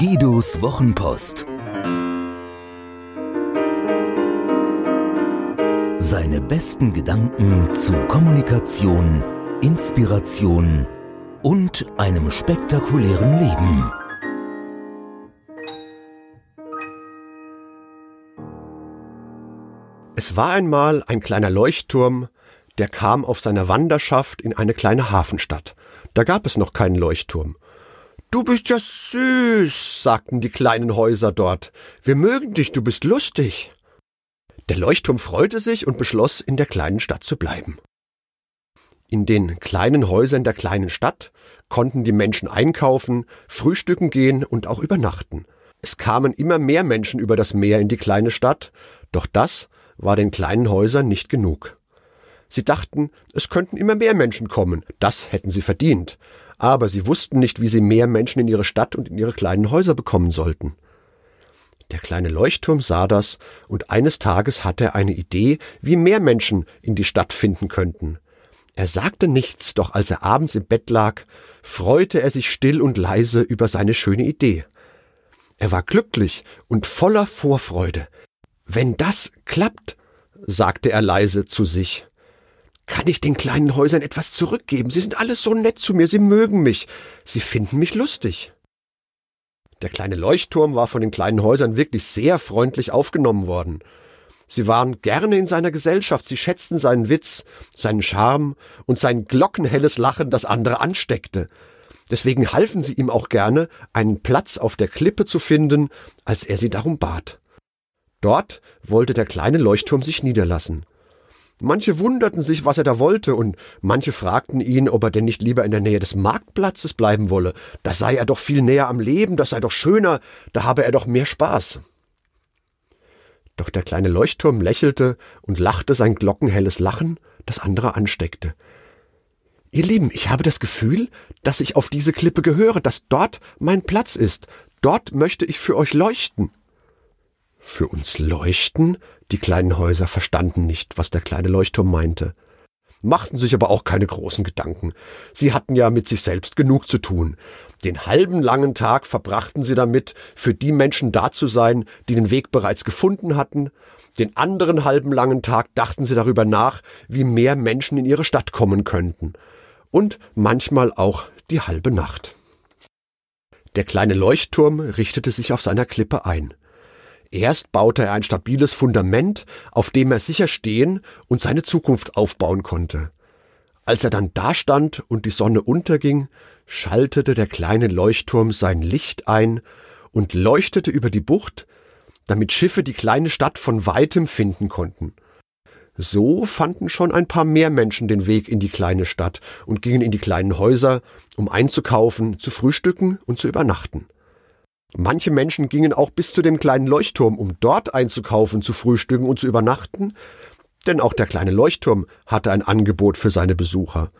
Guidos Wochenpost. Seine besten Gedanken zu Kommunikation, Inspiration und einem spektakulären Leben. Es war einmal ein kleiner Leuchtturm, der kam auf seiner Wanderschaft in eine kleine Hafenstadt. Da gab es noch keinen Leuchtturm. Du bist ja süß, sagten die kleinen Häuser dort. Wir mögen dich, du bist lustig. Der Leuchtturm freute sich und beschloss, in der kleinen Stadt zu bleiben. In den kleinen Häusern der kleinen Stadt konnten die Menschen einkaufen, frühstücken gehen und auch übernachten. Es kamen immer mehr Menschen über das Meer in die kleine Stadt, doch das war den kleinen Häusern nicht genug. Sie dachten, es könnten immer mehr Menschen kommen, das hätten sie verdient, aber sie wussten nicht, wie sie mehr Menschen in ihre Stadt und in ihre kleinen Häuser bekommen sollten. Der kleine Leuchtturm sah das, und eines Tages hatte er eine Idee, wie mehr Menschen in die Stadt finden könnten. Er sagte nichts, doch als er abends im Bett lag, freute er sich still und leise über seine schöne Idee. Er war glücklich und voller Vorfreude. Wenn das klappt, sagte er leise zu sich, kann ich den kleinen Häusern etwas zurückgeben? Sie sind alles so nett zu mir, sie mögen mich, sie finden mich lustig. Der kleine Leuchtturm war von den kleinen Häusern wirklich sehr freundlich aufgenommen worden. Sie waren gerne in seiner Gesellschaft, sie schätzten seinen Witz, seinen Charme und sein glockenhelles Lachen, das andere ansteckte. Deswegen halfen sie ihm auch gerne, einen Platz auf der Klippe zu finden, als er sie darum bat. Dort wollte der kleine Leuchtturm sich niederlassen. Manche wunderten sich, was er da wollte, und manche fragten ihn, ob er denn nicht lieber in der Nähe des Marktplatzes bleiben wolle. Da sei er doch viel näher am Leben, das sei doch schöner, da habe er doch mehr Spaß. Doch der kleine Leuchtturm lächelte und lachte sein glockenhelles Lachen, das andere ansteckte. Ihr Lieben, ich habe das Gefühl, dass ich auf diese Klippe gehöre, dass dort mein Platz ist. Dort möchte ich für euch leuchten. Für uns leuchten? Die kleinen Häuser verstanden nicht, was der kleine Leuchtturm meinte, machten sich aber auch keine großen Gedanken. Sie hatten ja mit sich selbst genug zu tun. Den halben langen Tag verbrachten sie damit, für die Menschen da zu sein, die den Weg bereits gefunden hatten. Den anderen halben langen Tag dachten sie darüber nach, wie mehr Menschen in ihre Stadt kommen könnten. Und manchmal auch die halbe Nacht. Der kleine Leuchtturm richtete sich auf seiner Klippe ein. Erst baute er ein stabiles Fundament, auf dem er sicher stehen und seine Zukunft aufbauen konnte. Als er dann dastand und die Sonne unterging, schaltete der kleine Leuchtturm sein Licht ein und leuchtete über die Bucht, damit Schiffe die kleine Stadt von weitem finden konnten. So fanden schon ein paar mehr Menschen den Weg in die kleine Stadt und gingen in die kleinen Häuser, um einzukaufen, zu frühstücken und zu übernachten. Manche Menschen gingen auch bis zu dem kleinen Leuchtturm, um dort einzukaufen, zu frühstücken und zu übernachten, denn auch der kleine Leuchtturm hatte ein Angebot für seine Besucher.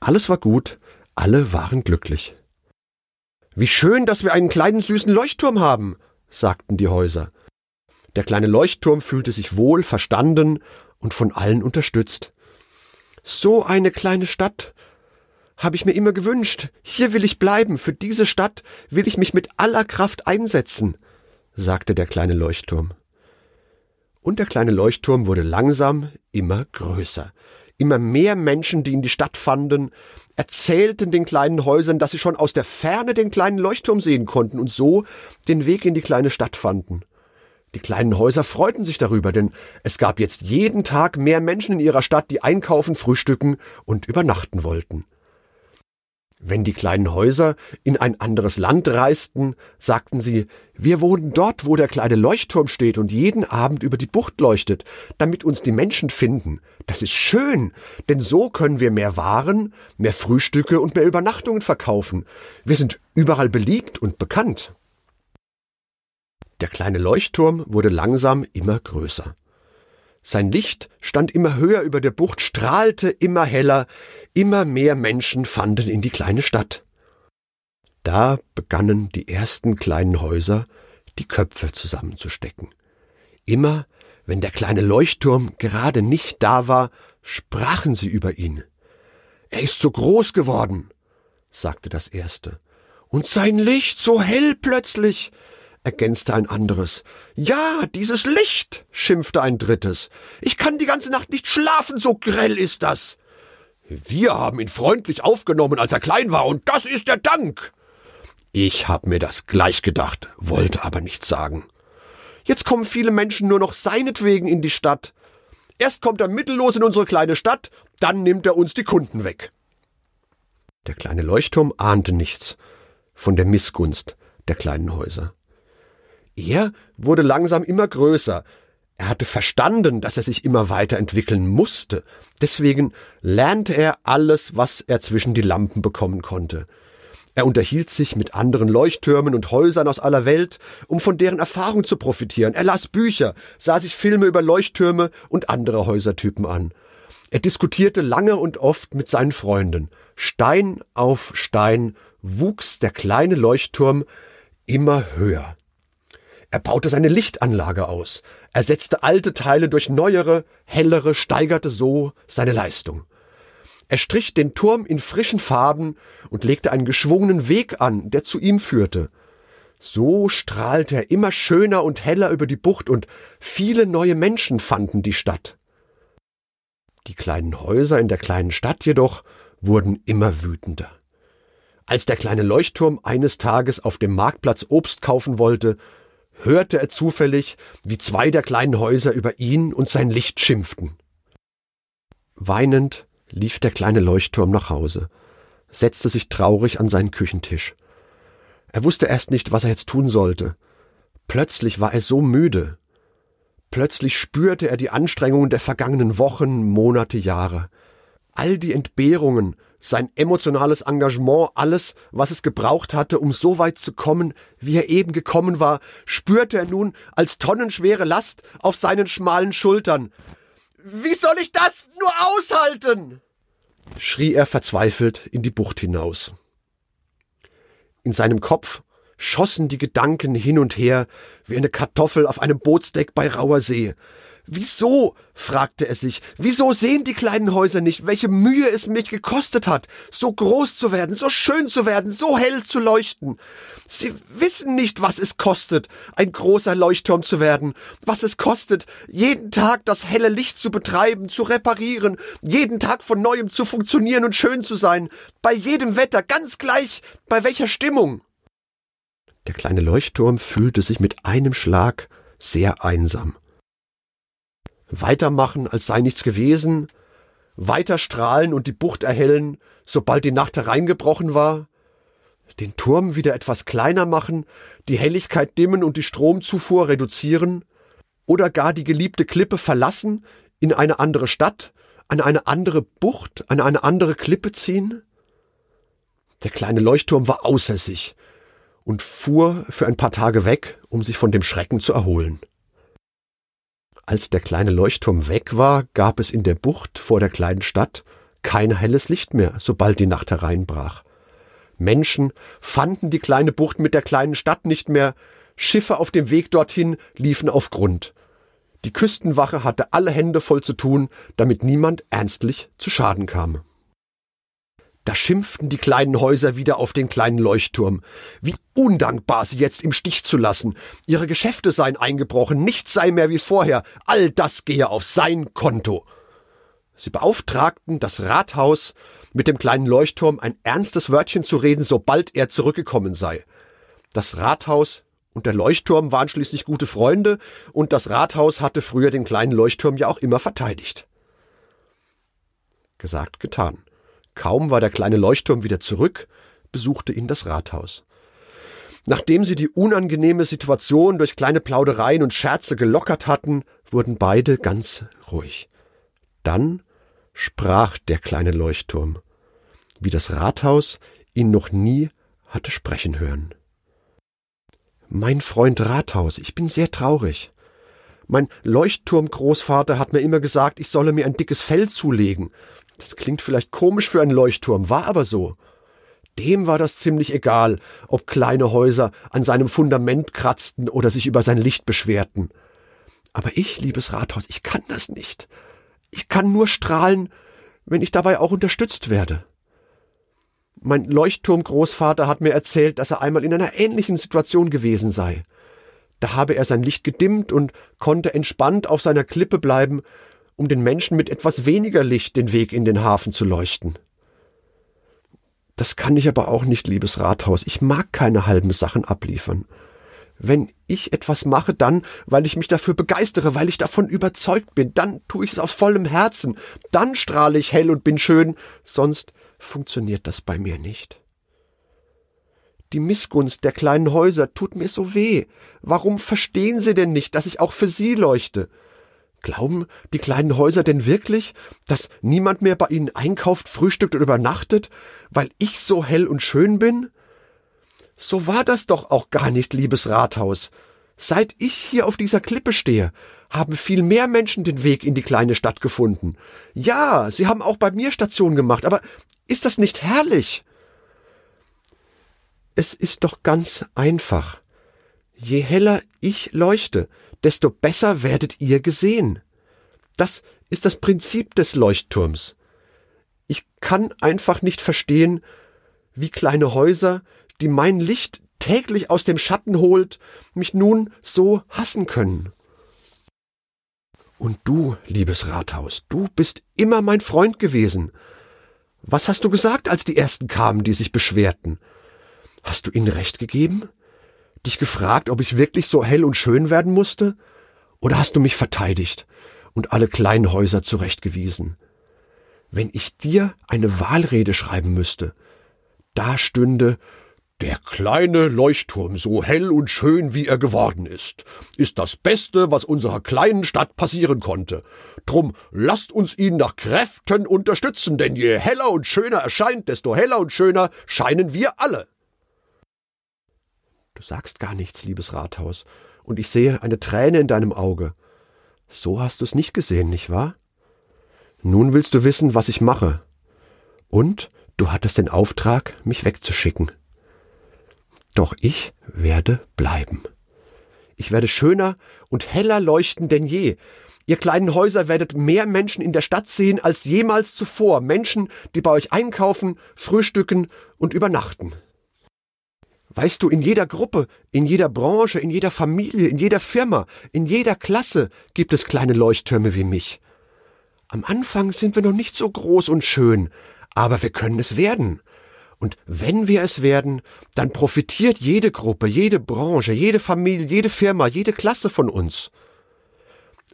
Alles war gut, alle waren glücklich. Wie schön, dass wir einen kleinen süßen Leuchtturm haben, sagten die Häuser. Der kleine Leuchtturm fühlte sich wohl, verstanden und von allen unterstützt. So eine kleine Stadt, habe ich mir immer gewünscht. Hier will ich bleiben, für diese Stadt will ich mich mit aller Kraft einsetzen, sagte der kleine Leuchtturm. Und der kleine Leuchtturm wurde langsam immer größer. Immer mehr Menschen, die in die Stadt fanden, erzählten den kleinen Häusern, dass sie schon aus der Ferne den kleinen Leuchtturm sehen konnten und so den Weg in die kleine Stadt fanden. Die kleinen Häuser freuten sich darüber, denn es gab jetzt jeden Tag mehr Menschen in ihrer Stadt, die einkaufen, frühstücken und übernachten wollten. Wenn die kleinen Häuser in ein anderes Land reisten, sagten sie, wir wohnen dort, wo der kleine Leuchtturm steht und jeden Abend über die Bucht leuchtet, damit uns die Menschen finden. Das ist schön, denn so können wir mehr Waren, mehr Frühstücke und mehr Übernachtungen verkaufen. Wir sind überall beliebt und bekannt. Der kleine Leuchtturm wurde langsam immer größer. Sein Licht stand immer höher über der Bucht, strahlte immer heller, immer mehr Menschen fanden in die kleine Stadt. Da begannen die ersten kleinen Häuser, die Köpfe zusammenzustecken. Immer, wenn der kleine Leuchtturm gerade nicht da war, sprachen sie über ihn. Er ist so groß geworden, sagte das erste. Und sein Licht so hell plötzlich, ergänzte ein anderes. Ja, dieses Licht, schimpfte ein drittes. Ich kann die ganze Nacht nicht schlafen, so grell ist das. Wir haben ihn freundlich aufgenommen, als er klein war, und das ist der Dank. Ich hab mir das gleich gedacht, wollte aber nichts sagen. Jetzt kommen viele Menschen nur noch seinetwegen in die Stadt. Erst kommt er mittellos in unsere kleine Stadt, dann nimmt er uns die Kunden weg. Der kleine Leuchtturm ahnte nichts von der Missgunst der kleinen Häuser. Er wurde langsam immer größer. Er hatte verstanden, dass er sich immer weiterentwickeln musste. Deswegen lernte er alles, was er zwischen die Lampen bekommen konnte. Er unterhielt sich mit anderen Leuchttürmen und Häusern aus aller Welt, um von deren Erfahrung zu profitieren. Er las Bücher, sah sich Filme über Leuchttürme und andere Häusertypen an. Er diskutierte lange und oft mit seinen Freunden. Stein auf Stein wuchs der kleine Leuchtturm immer höher. Er baute seine Lichtanlage aus, ersetzte alte Teile durch neuere, hellere, steigerte so seine Leistung. Er strich den Turm in frischen Farben und legte einen geschwungenen Weg an, der zu ihm führte. So strahlte er immer schöner und heller über die Bucht und viele neue Menschen fanden die Stadt. Die kleinen Häuser in der kleinen Stadt jedoch wurden immer wütender. Als der kleine Leuchtturm eines Tages auf dem Marktplatz Obst kaufen wollte, hörte er zufällig, wie zwei der kleinen Häuser über ihn und sein Licht schimpften. Weinend lief der kleine Leuchtturm nach Hause, setzte sich traurig an seinen Küchentisch. Er wusste erst nicht, was er jetzt tun sollte. Plötzlich war er so müde. Plötzlich spürte er die Anstrengungen der vergangenen Wochen, Monate, Jahre. All die Entbehrungen, sein emotionales Engagement, alles, was es gebraucht hatte, um so weit zu kommen, wie er eben gekommen war, spürte er nun als tonnenschwere Last auf seinen schmalen Schultern. Wie soll ich das nur aushalten? schrie er verzweifelt in die Bucht hinaus. In seinem Kopf schossen die Gedanken hin und her wie eine Kartoffel auf einem Bootsdeck bei rauer See. Wieso? fragte er sich. Wieso sehen die kleinen Häuser nicht, welche Mühe es mich gekostet hat, so groß zu werden, so schön zu werden, so hell zu leuchten? Sie wissen nicht, was es kostet, ein großer Leuchtturm zu werden, was es kostet, jeden Tag das helle Licht zu betreiben, zu reparieren, jeden Tag von neuem zu funktionieren und schön zu sein, bei jedem Wetter, ganz gleich, bei welcher Stimmung. Der kleine Leuchtturm fühlte sich mit einem Schlag sehr einsam weitermachen, als sei nichts gewesen, weiter strahlen und die Bucht erhellen, sobald die Nacht hereingebrochen war, den Turm wieder etwas kleiner machen, die Helligkeit dimmen und die Stromzufuhr reduzieren, oder gar die geliebte Klippe verlassen, in eine andere Stadt, an eine andere Bucht, an eine andere Klippe ziehen? Der kleine Leuchtturm war außer sich und fuhr für ein paar Tage weg, um sich von dem Schrecken zu erholen. Als der kleine Leuchtturm weg war, gab es in der Bucht vor der kleinen Stadt kein helles Licht mehr, sobald die Nacht hereinbrach. Menschen fanden die kleine Bucht mit der kleinen Stadt nicht mehr, Schiffe auf dem Weg dorthin liefen auf Grund. Die Küstenwache hatte alle Hände voll zu tun, damit niemand ernstlich zu Schaden kam. Da schimpften die kleinen Häuser wieder auf den kleinen Leuchtturm. Wie undankbar, sie jetzt im Stich zu lassen. Ihre Geschäfte seien eingebrochen, nichts sei mehr wie vorher, all das gehe auf sein Konto. Sie beauftragten das Rathaus, mit dem kleinen Leuchtturm ein ernstes Wörtchen zu reden, sobald er zurückgekommen sei. Das Rathaus und der Leuchtturm waren schließlich gute Freunde, und das Rathaus hatte früher den kleinen Leuchtturm ja auch immer verteidigt. Gesagt, getan. Kaum war der kleine Leuchtturm wieder zurück, besuchte ihn das Rathaus. Nachdem sie die unangenehme Situation durch kleine Plaudereien und Scherze gelockert hatten, wurden beide ganz ruhig. Dann sprach der kleine Leuchtturm, wie das Rathaus ihn noch nie hatte sprechen hören. Mein Freund Rathaus, ich bin sehr traurig. Mein Leuchtturmgroßvater hat mir immer gesagt, ich solle mir ein dickes Fell zulegen, das klingt vielleicht komisch für einen Leuchtturm, war aber so. Dem war das ziemlich egal, ob kleine Häuser an seinem Fundament kratzten oder sich über sein Licht beschwerten. Aber ich, liebes Rathaus, ich kann das nicht. Ich kann nur strahlen, wenn ich dabei auch unterstützt werde. Mein Leuchtturmgroßvater hat mir erzählt, dass er einmal in einer ähnlichen Situation gewesen sei. Da habe er sein Licht gedimmt und konnte entspannt auf seiner Klippe bleiben, um den Menschen mit etwas weniger Licht den Weg in den Hafen zu leuchten. Das kann ich aber auch nicht, liebes Rathaus. Ich mag keine halben Sachen abliefern. Wenn ich etwas mache, dann, weil ich mich dafür begeistere, weil ich davon überzeugt bin, dann tue ich es aus vollem Herzen, dann strahle ich hell und bin schön, sonst funktioniert das bei mir nicht. Die Missgunst der kleinen Häuser tut mir so weh. Warum verstehen sie denn nicht, dass ich auch für sie leuchte? Glauben die kleinen Häuser denn wirklich, dass niemand mehr bei ihnen einkauft, frühstückt und übernachtet, weil ich so hell und schön bin? So war das doch auch gar nicht, liebes Rathaus. Seit ich hier auf dieser Klippe stehe, haben viel mehr Menschen den Weg in die kleine Stadt gefunden. Ja, sie haben auch bei mir Station gemacht, aber ist das nicht herrlich? Es ist doch ganz einfach. Je heller ich leuchte, desto besser werdet ihr gesehen. Das ist das Prinzip des Leuchtturms. Ich kann einfach nicht verstehen, wie kleine Häuser, die mein Licht täglich aus dem Schatten holt, mich nun so hassen können. Und du, liebes Rathaus, du bist immer mein Freund gewesen. Was hast du gesagt, als die ersten kamen, die sich beschwerten? Hast du ihnen recht gegeben? Dich gefragt, ob ich wirklich so hell und schön werden musste? Oder hast du mich verteidigt und alle kleinen Häuser zurechtgewiesen? Wenn ich dir eine Wahlrede schreiben müsste, da stünde der kleine Leuchtturm, so hell und schön wie er geworden ist, ist das Beste, was unserer kleinen Stadt passieren konnte. Drum lasst uns ihn nach Kräften unterstützen, denn je heller und schöner er scheint, desto heller und schöner scheinen wir alle. Du sagst gar nichts, liebes Rathaus, und ich sehe eine Träne in deinem Auge. So hast du es nicht gesehen, nicht wahr? Nun willst du wissen, was ich mache. Und du hattest den Auftrag, mich wegzuschicken. Doch ich werde bleiben. Ich werde schöner und heller leuchten denn je. Ihr kleinen Häuser werdet mehr Menschen in der Stadt sehen als jemals zuvor. Menschen, die bei euch einkaufen, frühstücken und übernachten. Weißt du, in jeder Gruppe, in jeder Branche, in jeder Familie, in jeder Firma, in jeder Klasse gibt es kleine Leuchttürme wie mich. Am Anfang sind wir noch nicht so groß und schön, aber wir können es werden. Und wenn wir es werden, dann profitiert jede Gruppe, jede Branche, jede Familie, jede Firma, jede Klasse von uns.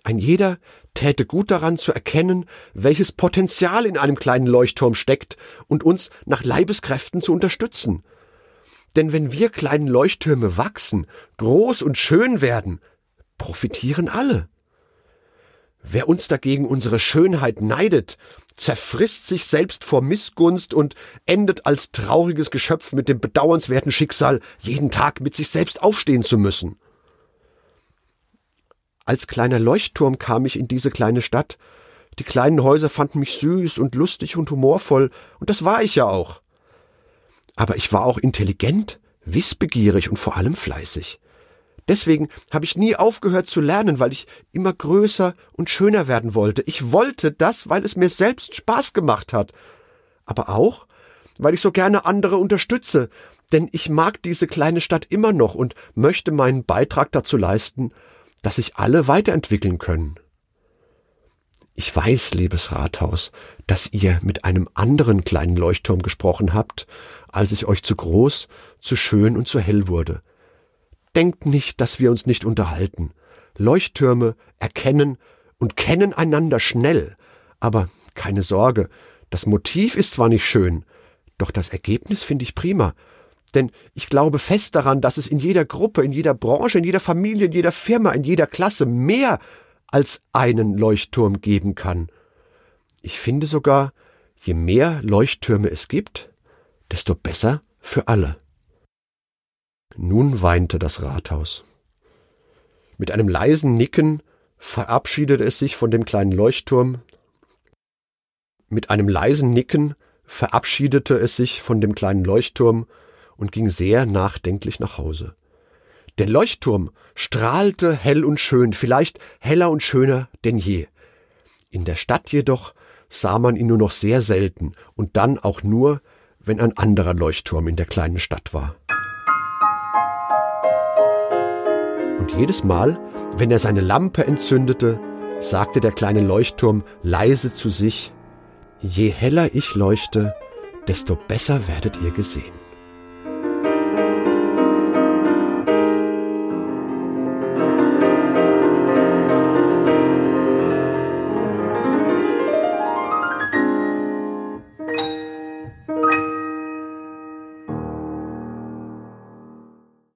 Ein jeder täte gut daran zu erkennen, welches Potenzial in einem kleinen Leuchtturm steckt und uns nach Leibeskräften zu unterstützen – denn wenn wir kleinen Leuchttürme wachsen, groß und schön werden, profitieren alle. Wer uns dagegen unsere Schönheit neidet, zerfrisst sich selbst vor Missgunst und endet als trauriges Geschöpf mit dem bedauernswerten Schicksal, jeden Tag mit sich selbst aufstehen zu müssen. Als kleiner Leuchtturm kam ich in diese kleine Stadt. Die kleinen Häuser fanden mich süß und lustig und humorvoll, und das war ich ja auch aber ich war auch intelligent, wissbegierig und vor allem fleißig. Deswegen habe ich nie aufgehört zu lernen, weil ich immer größer und schöner werden wollte. Ich wollte das, weil es mir selbst Spaß gemacht hat. Aber auch, weil ich so gerne andere unterstütze, denn ich mag diese kleine Stadt immer noch und möchte meinen Beitrag dazu leisten, dass sich alle weiterentwickeln können. Ich weiß, liebes Rathaus, dass ihr mit einem anderen kleinen Leuchtturm gesprochen habt als ich euch zu groß, zu schön und zu hell wurde. Denkt nicht, dass wir uns nicht unterhalten. Leuchttürme erkennen und kennen einander schnell. Aber keine Sorge, das Motiv ist zwar nicht schön, doch das Ergebnis finde ich prima. Denn ich glaube fest daran, dass es in jeder Gruppe, in jeder Branche, in jeder Familie, in jeder Firma, in jeder Klasse mehr als einen Leuchtturm geben kann. Ich finde sogar, je mehr Leuchttürme es gibt, desto besser für alle. Nun weinte das Rathaus. Mit einem leisen Nicken verabschiedete es sich von dem kleinen Leuchtturm. Mit einem leisen Nicken verabschiedete es sich von dem kleinen Leuchtturm und ging sehr nachdenklich nach Hause. Der Leuchtturm strahlte hell und schön, vielleicht heller und schöner denn je. In der Stadt jedoch sah man ihn nur noch sehr selten und dann auch nur, wenn ein anderer Leuchtturm in der kleinen Stadt war. Und jedes Mal, wenn er seine Lampe entzündete, sagte der kleine Leuchtturm leise zu sich, Je heller ich leuchte, desto besser werdet ihr gesehen.